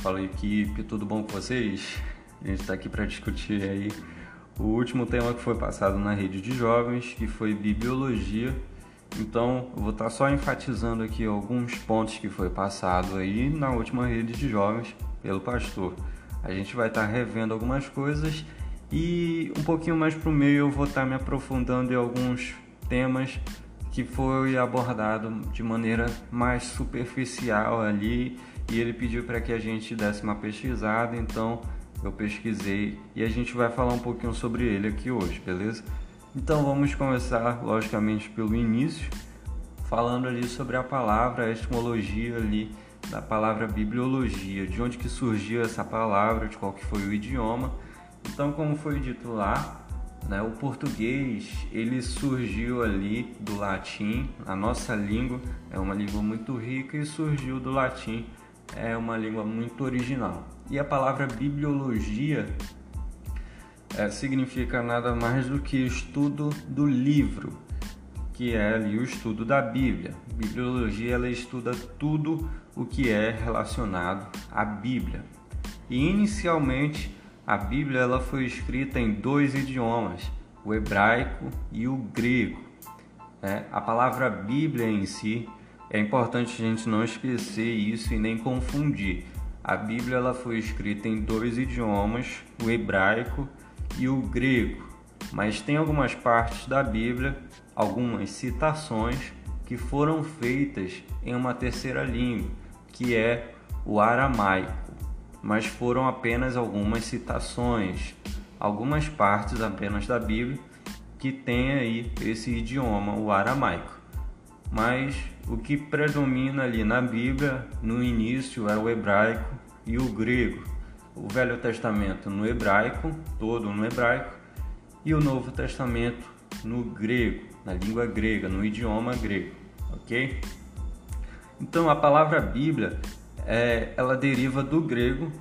Fala equipe, tudo bom com vocês? A gente está aqui para discutir aí o último tema que foi passado na rede de jovens, que foi bibliologia. Então, eu vou estar tá só enfatizando aqui alguns pontos que foi passado aí na última rede de jovens pelo pastor. A gente vai estar tá revendo algumas coisas e um pouquinho mais para o meio eu vou estar tá me aprofundando em alguns temas que foi abordado de maneira mais superficial ali e ele pediu para que a gente desse uma pesquisada, então eu pesquisei e a gente vai falar um pouquinho sobre ele aqui hoje, beleza? Então vamos começar logicamente pelo início, falando ali sobre a palavra, a etimologia ali da palavra bibliologia, de onde que surgiu essa palavra, de qual que foi o idioma. Então, como foi dito lá, né? O português ele surgiu ali do latim, a nossa língua é uma língua muito rica e surgiu do latim, é uma língua muito original. E a palavra bibliologia é, significa nada mais do que estudo do livro, que é ali o estudo da Bíblia. Bibliologia ela estuda tudo o que é relacionado à Bíblia. E inicialmente a Bíblia ela foi escrita em dois idiomas, o hebraico e o grego. É, a palavra Bíblia em si é importante a gente não esquecer isso e nem confundir. A Bíblia ela foi escrita em dois idiomas, o hebraico e o grego, mas tem algumas partes da Bíblia, algumas citações que foram feitas em uma terceira língua, que é o aramaico mas foram apenas algumas citações, algumas partes apenas da Bíblia que tem aí esse idioma, o aramaico. Mas o que predomina ali na Bíblia, no início, é o hebraico e o grego. O Velho Testamento no hebraico, todo no hebraico, e o Novo Testamento no grego, na língua grega, no idioma grego, ok? Então a palavra Bíblia é, ela deriva do grego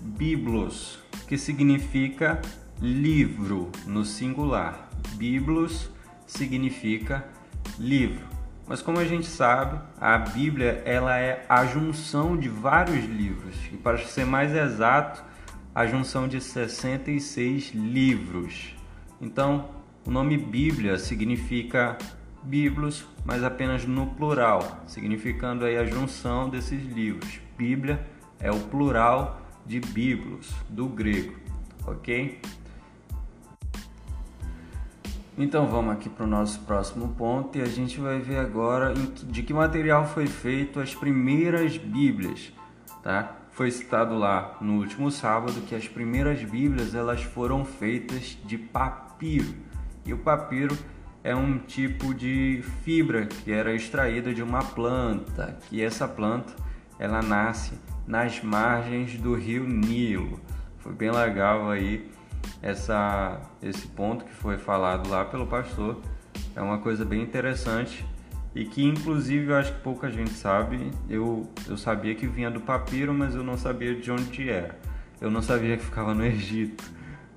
biblos, que significa livro no singular. Biblos significa livro. Mas como a gente sabe, a Bíblia ela é a junção de vários livros. E para ser mais exato, a junção de 66 livros. Então, o nome Bíblia significa biblos, mas apenas no plural, significando aí a junção desses livros. Bíblia é o plural de biblos do grego, ok? Então vamos aqui para o nosso próximo ponto e a gente vai ver agora de que material foi feito as primeiras Bíblias, tá? Foi citado lá no último sábado que as primeiras Bíblias elas foram feitas de papiro e o papiro é um tipo de fibra que era extraída de uma planta, que essa planta ela nasce nas margens do rio Nilo. Foi bem legal aí essa, esse ponto que foi falado lá pelo pastor. É uma coisa bem interessante e que inclusive eu acho que pouca gente sabe. Eu, eu sabia que vinha do papiro, mas eu não sabia de onde era. Eu não sabia que ficava no Egito.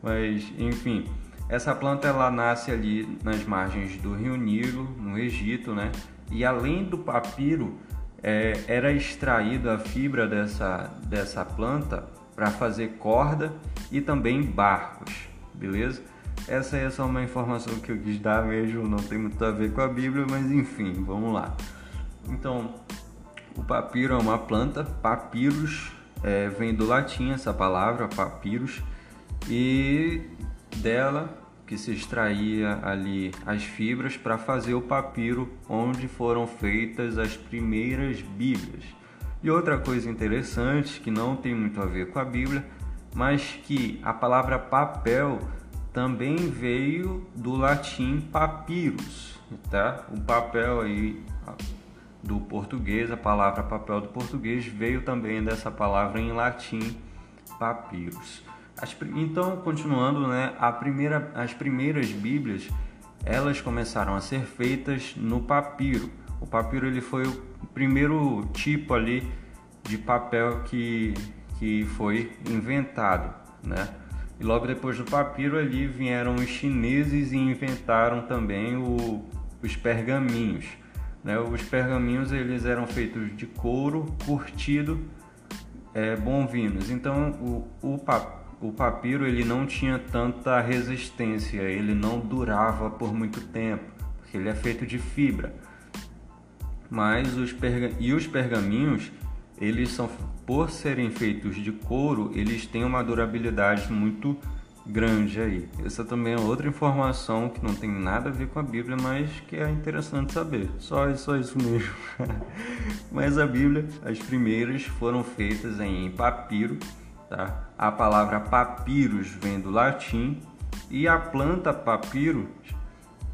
Mas enfim, essa planta ela nasce ali nas margens do rio Nilo, no Egito, né? E além do papiro, é, era extraída a fibra dessa, dessa planta para fazer corda e também barcos, beleza? Essa é só uma informação que eu quis dar mesmo, não tem muito a ver com a Bíblia, mas enfim, vamos lá. Então, o papiro é uma planta, papyrus é, vem do latim essa palavra, papyrus, e dela que se extraía ali as fibras para fazer o papiro onde foram feitas as primeiras Bíblias. E outra coisa interessante que não tem muito a ver com a Bíblia, mas que a palavra papel também veio do latim papyrus, tá? O papel aí do português, a palavra papel do português veio também dessa palavra em latim papyrus. As, então, continuando, né, a primeira, as primeiras Bíblias elas começaram a ser feitas no papiro. O papiro ele foi o primeiro tipo ali de papel que, que foi inventado, né? E logo depois do papiro ali vieram os chineses e inventaram também o, os pergaminhos. Né? Os pergaminhos eles eram feitos de couro curtido é, bovinos. Então o, o, o papiro ele não tinha tanta resistência, ele não durava por muito tempo, porque ele é feito de fibra. Mas os perga e os pergaminhos, eles são por serem feitos de couro, eles têm uma durabilidade muito grande aí. Essa também é outra informação que não tem nada a ver com a Bíblia, mas que é interessante saber. Só, só isso mesmo. mas a Bíblia, as primeiras foram feitas em papiro, tá? A palavra papiros vem do latim e a planta papiro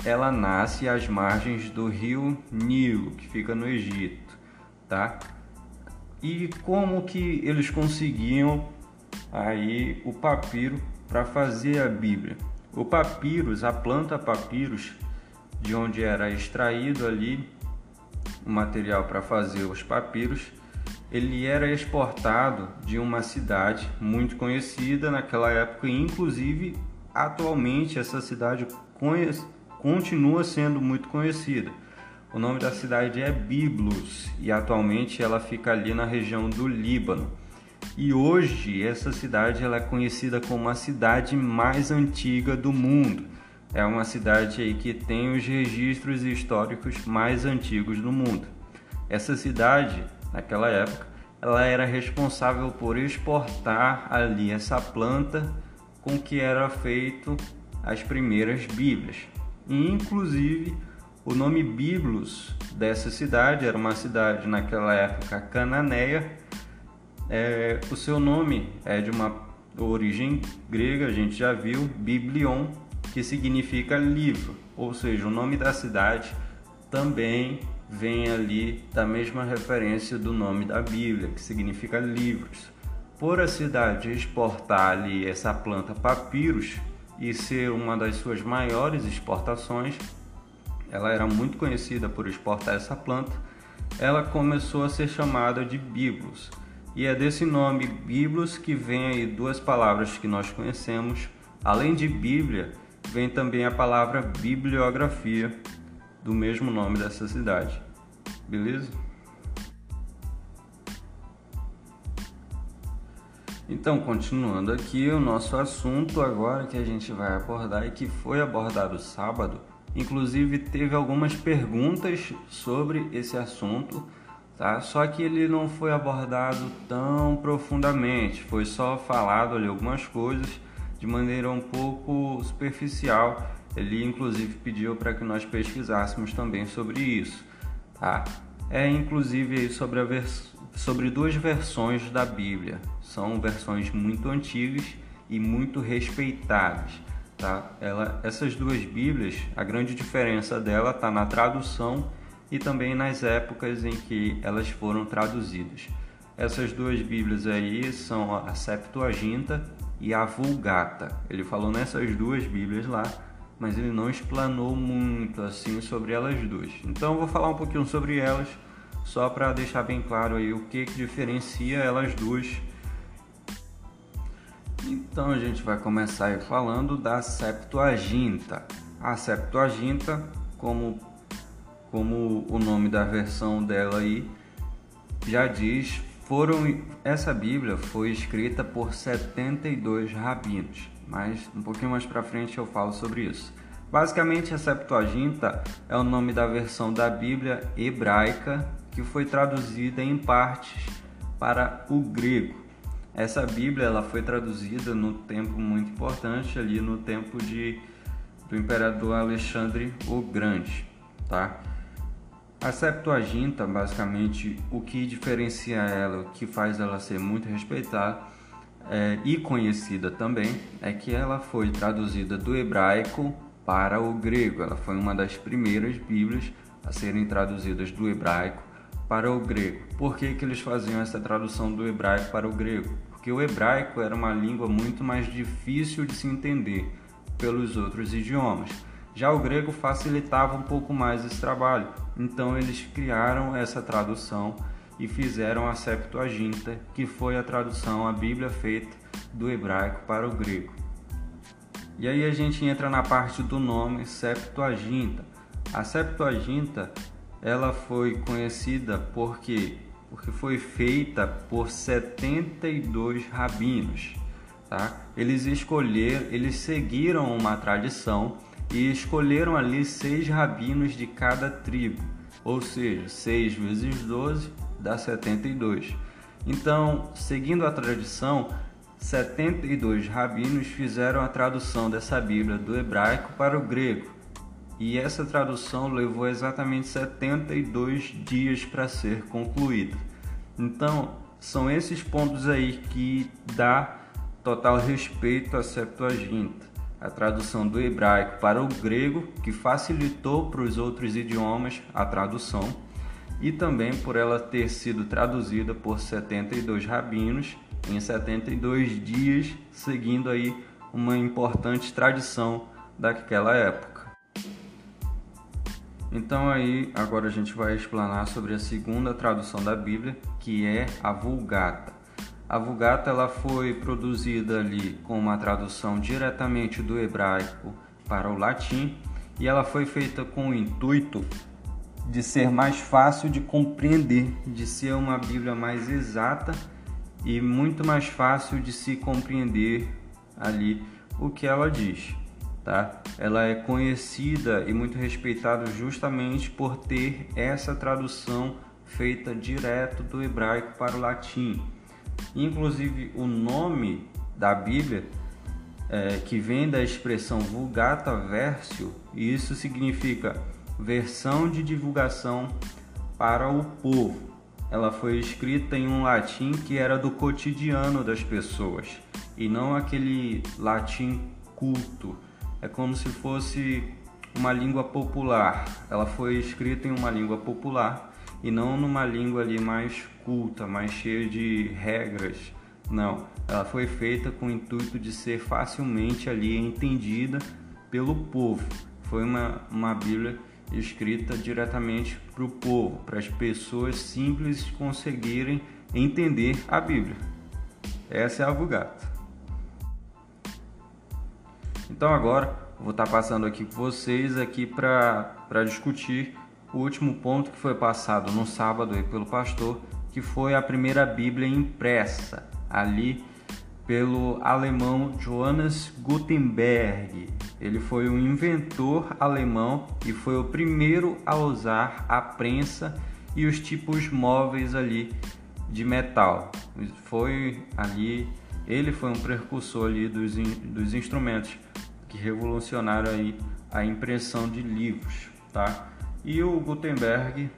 ela nasce às margens do rio Nilo, que fica no Egito, tá? E como que eles conseguiam aí o papiro para fazer a Bíblia. O papyrus, a planta papyrus, de onde era extraído ali o material para fazer os papiros, ele era exportado de uma cidade muito conhecida naquela época, e inclusive atualmente essa cidade continua sendo muito conhecida. O nome da cidade é Biblos e atualmente ela fica ali na região do Líbano. E hoje essa cidade ela é conhecida como a cidade mais antiga do mundo. É uma cidade aí que tem os registros históricos mais antigos do mundo. Essa cidade, naquela época, ela era responsável por exportar ali essa planta com que era feito as primeiras Bíblias. E, inclusive, o nome Biblos dessa cidade era uma cidade naquela época cananeia é, o seu nome é de uma origem grega, a gente já viu, Biblion, que significa livro, ou seja, o nome da cidade também vem ali da mesma referência do nome da Bíblia, que significa livros. Por a cidade exportar ali essa planta papyrus e ser uma das suas maiores exportações, ela era muito conhecida por exportar essa planta, ela começou a ser chamada de Biblos. E é desse nome Biblos que vem aí duas palavras que nós conhecemos. Além de Bíblia, vem também a palavra bibliografia, do mesmo nome dessa cidade. Beleza? Então, continuando aqui, o nosso assunto agora que a gente vai abordar e que foi abordado sábado, inclusive teve algumas perguntas sobre esse assunto tá? Só que ele não foi abordado tão profundamente, foi só falado ali algumas coisas de maneira um pouco superficial. Ele inclusive pediu para que nós pesquisássemos também sobre isso, tá? É inclusive sobre, vers... sobre duas versões da Bíblia. São versões muito antigas e muito respeitadas. Tá? Ela, essas duas Bíblias, a grande diferença dela está na tradução e também nas épocas em que elas foram traduzidas. Essas duas Bíblias aí são a Septuaginta e a Vulgata. Ele falou nessas duas Bíblias lá, mas ele não explanou muito assim sobre elas duas. Então eu vou falar um pouquinho sobre elas, só para deixar bem claro aí o que, que diferencia elas duas. Então a gente vai começar aí falando da Septuaginta. A Septuaginta, como como o nome da versão dela aí já diz, foram essa Bíblia foi escrita por 72 rabinos, mas um pouquinho mais para frente eu falo sobre isso. Basicamente, a Septuaginta é o nome da versão da Bíblia hebraica que foi traduzida em partes para o grego. Essa Bíblia ela foi traduzida no tempo muito importante ali no tempo de do imperador Alexandre o Grande, tá? A Septuaginta, basicamente, o que diferencia ela, o que faz ela ser muito respeitada é, e conhecida também, é que ela foi traduzida do hebraico para o grego. Ela foi uma das primeiras Bíblias a serem traduzidas do hebraico para o grego. Por que, que eles faziam essa tradução do hebraico para o grego? Porque o hebraico era uma língua muito mais difícil de se entender pelos outros idiomas. Já o grego facilitava um pouco mais esse trabalho, então eles criaram essa tradução e fizeram a Septuaginta, que foi a tradução, a Bíblia feita do hebraico para o grego. E aí a gente entra na parte do nome Septuaginta. A Septuaginta ela foi conhecida porque porque foi feita por 72 rabinos. Tá? Eles escolheram, eles seguiram uma tradição e escolheram ali seis rabinos de cada tribo, ou seja, 6 vezes 12 dá 72. Então, seguindo a tradição, 72 rabinos fizeram a tradução dessa Bíblia do hebraico para o grego. E essa tradução levou exatamente 72 dias para ser concluída. Então, são esses pontos aí que dá total respeito à Septuaginta, a tradução do hebraico para o grego, que facilitou para os outros idiomas a tradução, e também por ela ter sido traduzida por 72 rabinos em 72 dias, seguindo aí uma importante tradição daquela época. Então aí agora a gente vai explanar sobre a segunda tradução da Bíblia, que é a Vulgata. A Vulgata ela foi produzida ali com uma tradução diretamente do hebraico para o latim e ela foi feita com o intuito de ser mais fácil de compreender, de ser uma Bíblia mais exata e muito mais fácil de se compreender ali o que ela diz. Tá? Ela é conhecida e muito respeitada justamente por ter essa tradução feita direto do hebraico para o latim. Inclusive o nome da Bíblia, é, que vem da expressão Vulgata Versio, e isso significa versão de divulgação para o povo ela foi escrita em um latim que era do cotidiano das pessoas e não aquele latim culto. É como se fosse uma língua popular. Ela foi escrita em uma língua popular e não numa língua ali mais culta, mais cheia de regras. Não, ela foi feita com o intuito de ser facilmente ali entendida pelo povo. Foi uma, uma Bíblia escrita diretamente para o povo, para as pessoas simples conseguirem entender a Bíblia. Essa é a Vulgata. Então agora vou estar passando aqui com vocês aqui para discutir o último ponto que foi passado no sábado aí pelo pastor, que foi a primeira Bíblia impressa ali pelo alemão Johannes Gutenberg. Ele foi um inventor alemão e foi o primeiro a usar a prensa e os tipos móveis ali de metal. Foi ali, ele foi um precursor ali dos, dos instrumentos que revolucionaram aí a impressão de livros, tá? E o Gutenberg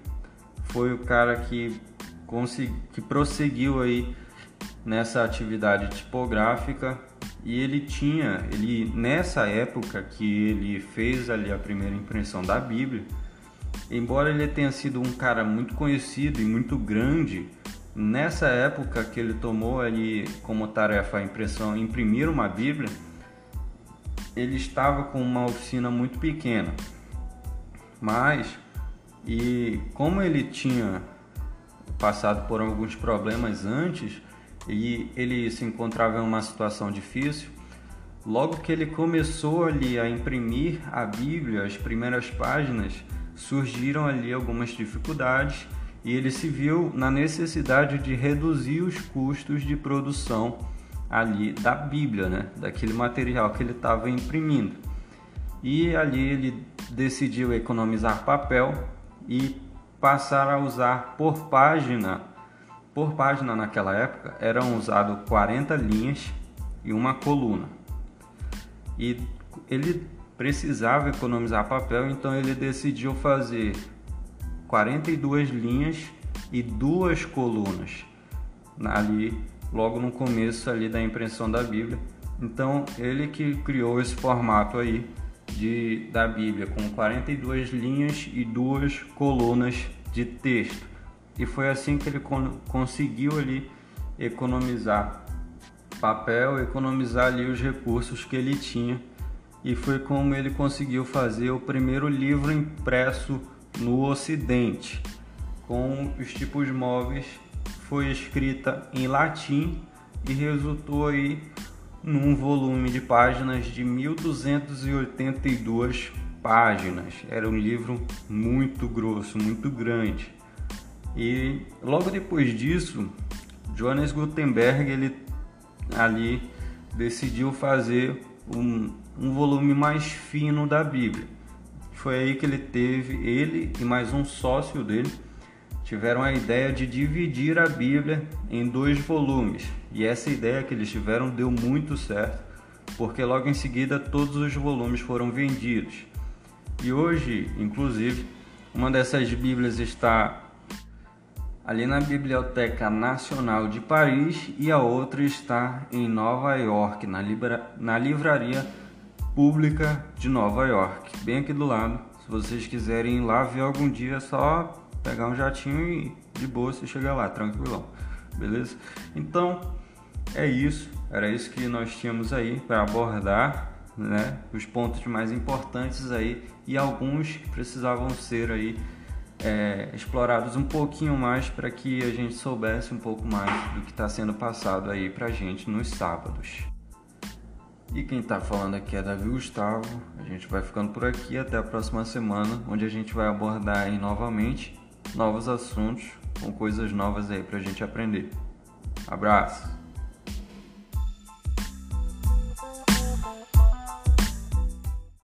foi o cara que, consegui, que prosseguiu aí nessa atividade tipográfica e ele tinha, ele nessa época que ele fez ali a primeira impressão da Bíblia, embora ele tenha sido um cara muito conhecido e muito grande, nessa época que ele tomou ali como tarefa a impressão, imprimir uma Bíblia, ele estava com uma oficina muito pequena. Mas e como ele tinha passado por alguns problemas antes, e ele se encontrava em uma situação difícil. Logo que ele começou ali a imprimir a Bíblia, as primeiras páginas, surgiram ali algumas dificuldades e ele se viu na necessidade de reduzir os custos de produção ali da Bíblia, né? daquele material que ele estava imprimindo. E ali ele decidiu economizar papel e passar a usar por página por página naquela época eram usados 40 linhas e uma coluna. E ele precisava economizar papel, então ele decidiu fazer 42 linhas e duas colunas ali logo no começo ali da impressão da Bíblia. Então ele que criou esse formato aí de da Bíblia com 42 linhas e duas colunas de texto. E foi assim que ele conseguiu ali economizar papel, economizar ali os recursos que ele tinha. E foi como ele conseguiu fazer o primeiro livro impresso no Ocidente, com os tipos móveis. Foi escrita em latim e resultou aí num volume de páginas de 1282 páginas. Era um livro muito grosso, muito grande. E logo depois disso, Johannes Gutenberg ele ali decidiu fazer um, um volume mais fino da Bíblia. Foi aí que ele teve, ele e mais um sócio dele, tiveram a ideia de dividir a Bíblia em dois volumes. E essa ideia que eles tiveram deu muito certo, porque logo em seguida todos os volumes foram vendidos. E hoje, inclusive, uma dessas Bíblias está ali na Biblioteca Nacional de Paris e a outra está em Nova York, na, libra... na Livraria Pública de Nova York, bem aqui do lado. Se vocês quiserem ir lá ver algum dia, é só pegar um jatinho e de boa você chegar lá, tranquilão, beleza? Então é isso, era isso que nós tínhamos aí para abordar, né? Os pontos mais importantes aí e alguns que precisavam ser aí é, explorados um pouquinho mais para que a gente soubesse um pouco mais do que está sendo passado aí para a gente nos sábados. E quem está falando aqui é Davi Gustavo. A gente vai ficando por aqui até a próxima semana, onde a gente vai abordar aí novamente novos assuntos com coisas novas aí para a gente aprender. Abraço!